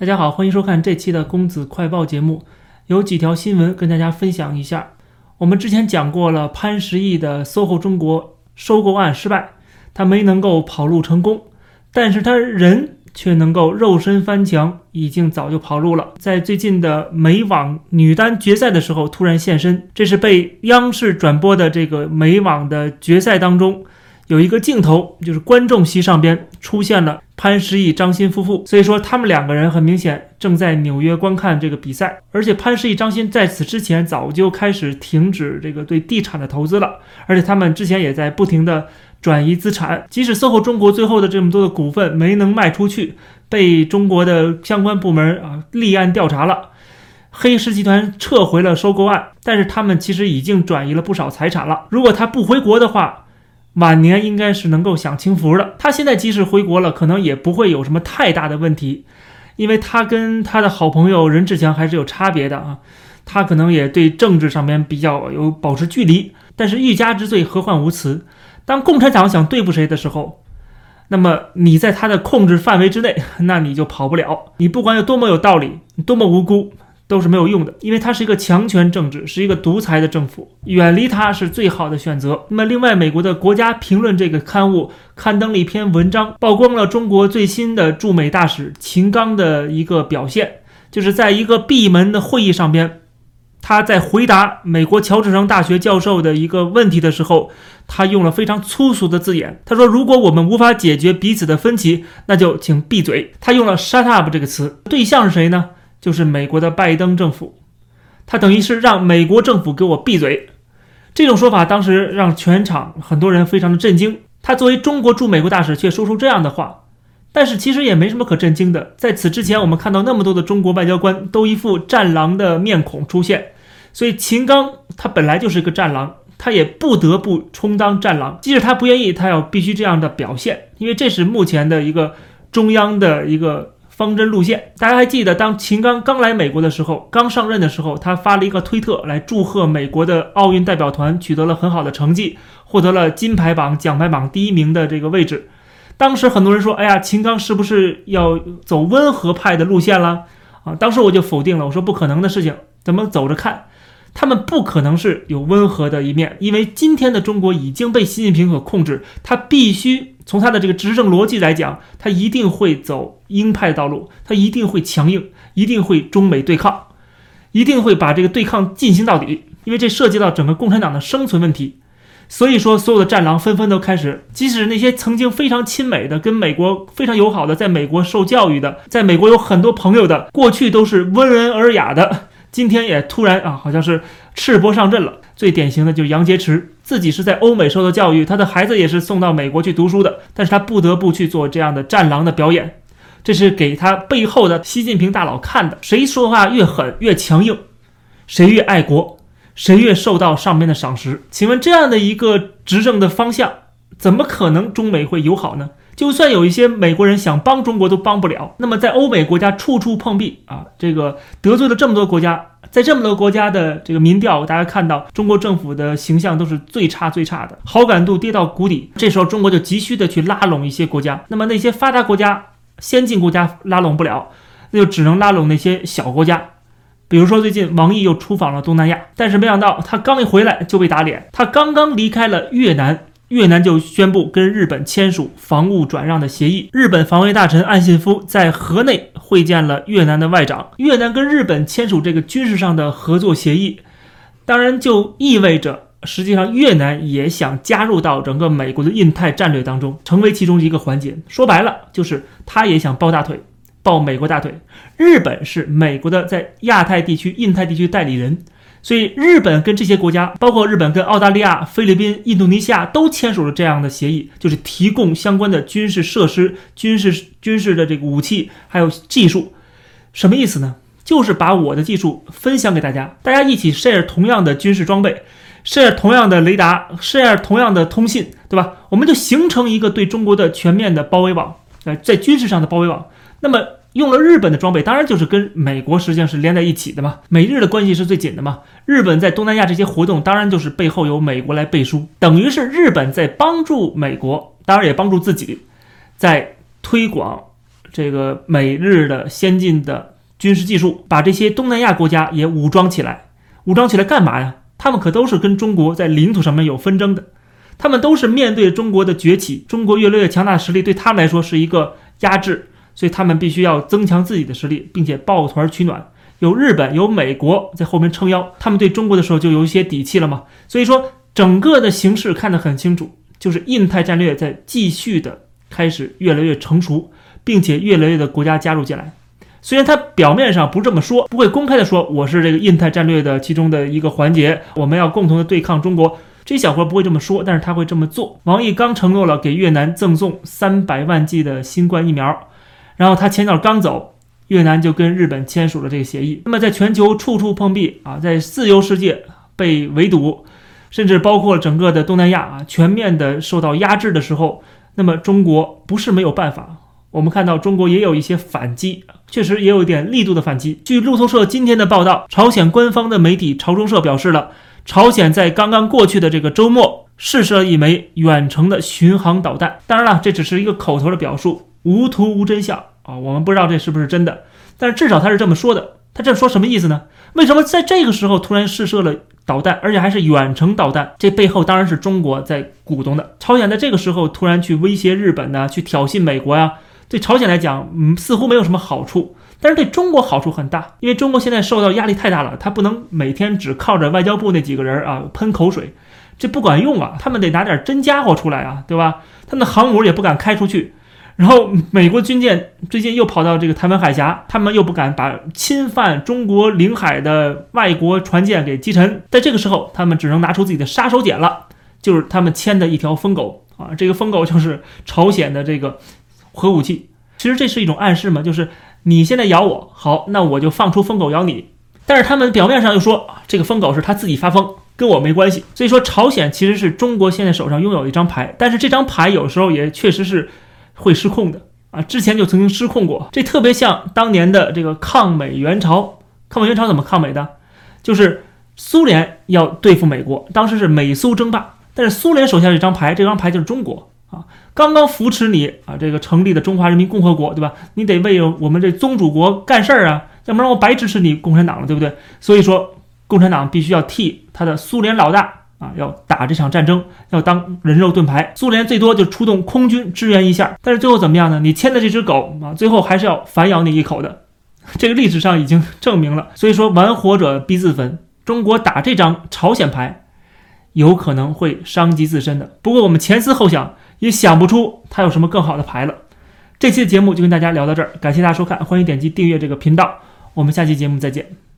大家好，欢迎收看这期的公子快报节目。有几条新闻跟大家分享一下。我们之前讲过了，潘石屹的 SOHO 中国收购案失败，他没能够跑路成功，但是他人却能够肉身翻墙，已经早就跑路了。在最近的美网女单决赛的时候突然现身，这是被央视转播的这个美网的决赛当中。有一个镜头，就是观众席上边出现了潘石屹、张欣夫妇，所以说他们两个人很明显正在纽约观看这个比赛。而且潘石屹、张欣在此之前早就开始停止这个对地产的投资了，而且他们之前也在不停的转移资产。即使 SOHO 中国最后的这么多的股份没能卖出去，被中国的相关部门啊立案调查了，黑石集团撤回了收购案，但是他们其实已经转移了不少财产了。如果他不回国的话，晚年应该是能够享清福的。他现在即使回国了，可能也不会有什么太大的问题，因为他跟他的好朋友任志强还是有差别的啊。他可能也对政治上面比较有保持距离。但是欲加之罪，何患无辞？当共产党想对付谁的时候，那么你在他的控制范围之内，那你就跑不了。你不管有多么有道理，多么无辜。都是没有用的，因为它是一个强权政治，是一个独裁的政府，远离它是最好的选择。那么，另外，美国的国家评论这个刊物刊登了一篇文章，曝光了中国最新的驻美大使秦刚的一个表现，就是在一个闭门的会议上边，他在回答美国乔治城大学教授的一个问题的时候，他用了非常粗俗的字眼，他说：“如果我们无法解决彼此的分歧，那就请闭嘴。”他用了 “shut up” 这个词，对象是谁呢？就是美国的拜登政府，他等于是让美国政府给我闭嘴。这种说法当时让全场很多人非常的震惊。他作为中国驻美国大使却说出这样的话，但是其实也没什么可震惊的。在此之前，我们看到那么多的中国外交官都一副战狼的面孔出现，所以秦刚他本来就是一个战狼，他也不得不充当战狼。即使他不愿意，他要必须这样的表现，因为这是目前的一个中央的一个。方针路线，大家还记得，当秦刚刚来美国的时候，刚上任的时候，他发了一个推特来祝贺美国的奥运代表团取得了很好的成绩，获得了金牌榜、奖牌榜第一名的这个位置。当时很多人说：“哎呀，秦刚是不是要走温和派的路线了？”啊，当时我就否定了，我说不可能的事情，咱们走着看？他们不可能是有温和的一面，因为今天的中国已经被习近平所控制，他必须从他的这个执政逻辑来讲，他一定会走鹰派的道路，他一定会强硬，一定会中美对抗，一定会把这个对抗进行到底，因为这涉及到整个共产党的生存问题。所以说，所有的战狼纷纷都开始，即使那些曾经非常亲美的、跟美国非常友好的、在美国受教育的、在美国有很多朋友的，过去都是温文尔雅的。今天也突然啊，好像是赤膊上阵了。最典型的就是杨洁篪，自己是在欧美受的教育，他的孩子也是送到美国去读书的，但是他不得不去做这样的战狼的表演，这是给他背后的习近平大佬看的。谁说话越狠越强硬，谁越爱国，谁越受到上面的赏识。请问这样的一个执政的方向，怎么可能中美会友好呢？就算有一些美国人想帮中国，都帮不了。那么在欧美国家处处碰壁啊，这个得罪了这么多国家，在这么多国家的这个民调，大家看到中国政府的形象都是最差最差的，好感度跌到谷底。这时候中国就急需的去拉拢一些国家。那么那些发达国家、先进国家拉拢不了，那就只能拉拢那些小国家。比如说最近王毅又出访了东南亚，但是没想到他刚一回来就被打脸，他刚刚离开了越南。越南就宣布跟日本签署防务转让的协议。日本防卫大臣岸信夫在河内会见了越南的外长。越南跟日本签署这个军事上的合作协议，当然就意味着，实际上越南也想加入到整个美国的印太战略当中，成为其中一个环节。说白了，就是他也想抱大腿，抱美国大腿。日本是美国的在亚太地区、印太地区代理人。所以，日本跟这些国家，包括日本跟澳大利亚、菲律宾、印度尼西亚，都签署了这样的协议，就是提供相关的军事设施、军事军事的这个武器还有技术。什么意思呢？就是把我的技术分享给大家，大家一起 share 同样的军事装备，share 同样的雷达，share 同样的通信，对吧？我们就形成一个对中国的全面的包围网，呃，在军事上的包围网。那么。用了日本的装备，当然就是跟美国实际上是连在一起的嘛。美日的关系是最紧的嘛。日本在东南亚这些活动，当然就是背后有美国来背书，等于是日本在帮助美国，当然也帮助自己，在推广这个美日的先进的军事技术，把这些东南亚国家也武装起来。武装起来干嘛呀？他们可都是跟中国在领土上面有纷争的，他们都是面对中国的崛起，中国越来越强大的实力对他们来说是一个压制，所以他们必须要增强自己的实力，并且抱团取暖。有日本、有美国在后面撑腰，他们对中国的时候就有一些底气了嘛。所以说，整个的形势看得很清楚，就是印太战略在继续的开始越来越成熟，并且越来越的国家加入进来。虽然他表面上不这么说，不会公开的说我是这个印太战略的其中的一个环节，我们要共同的对抗中国。这小伙不会这么说，但是他会这么做。王毅刚承诺了给越南赠送三百万剂的新冠疫苗，然后他前脚刚走，越南就跟日本签署了这个协议。那么在全球处处碰壁啊，在自由世界被围堵，甚至包括整个的东南亚啊，全面的受到压制的时候，那么中国不是没有办法。我们看到中国也有一些反击，确实也有一点力度的反击。据路透社今天的报道，朝鲜官方的媒体朝中社表示了，朝鲜在刚刚过去的这个周末试射一枚远程的巡航导弹。当然了，这只是一个口头的表述，无图无真相啊，我们不知道这是不是真的。但是至少他是这么说的。他这说什么意思呢？为什么在这个时候突然试射了导弹，而且还是远程导弹？这背后当然是中国在鼓动的。朝鲜在这个时候突然去威胁日本呢，去挑衅美国呀？对朝鲜来讲，嗯，似乎没有什么好处，但是对中国好处很大，因为中国现在受到压力太大了，他不能每天只靠着外交部那几个人啊喷口水，这不管用啊，他们得拿点真家伙出来啊，对吧？他们的航母也不敢开出去，然后美国军舰最近又跑到这个台湾海峡，他们又不敢把侵犯中国领海的外国船舰给击沉，在这个时候，他们只能拿出自己的杀手锏了，就是他们牵的一条疯狗啊，这个疯狗就是朝鲜的这个。核武器，其实这是一种暗示嘛，就是你现在咬我，好，那我就放出疯狗咬你。但是他们表面上又说，这个疯狗是他自己发疯，跟我没关系。所以说，朝鲜其实是中国现在手上拥有一张牌，但是这张牌有时候也确实是会失控的啊。之前就曾经失控过，这特别像当年的这个抗美援朝。抗美援朝怎么抗美的？就是苏联要对付美国，当时是美苏争霸，但是苏联手下这张牌，这张牌就是中国。啊，刚刚扶持你啊，这个成立的中华人民共和国，对吧？你得为我们这宗主国干事儿啊，要不然我白支持你共产党了，对不对？所以说，共产党必须要替他的苏联老大啊，要打这场战争，要当人肉盾牌。苏联最多就出动空军支援一下，但是最后怎么样呢？你牵的这只狗啊，最后还是要反咬你一口的。这个历史上已经证明了。所以说，玩火者必自焚。中国打这张朝鲜牌，有可能会伤及自身的。不过我们前思后想。也想不出他有什么更好的牌了。这期的节目就跟大家聊到这儿，感谢大家收看，欢迎点击订阅这个频道，我们下期节目再见。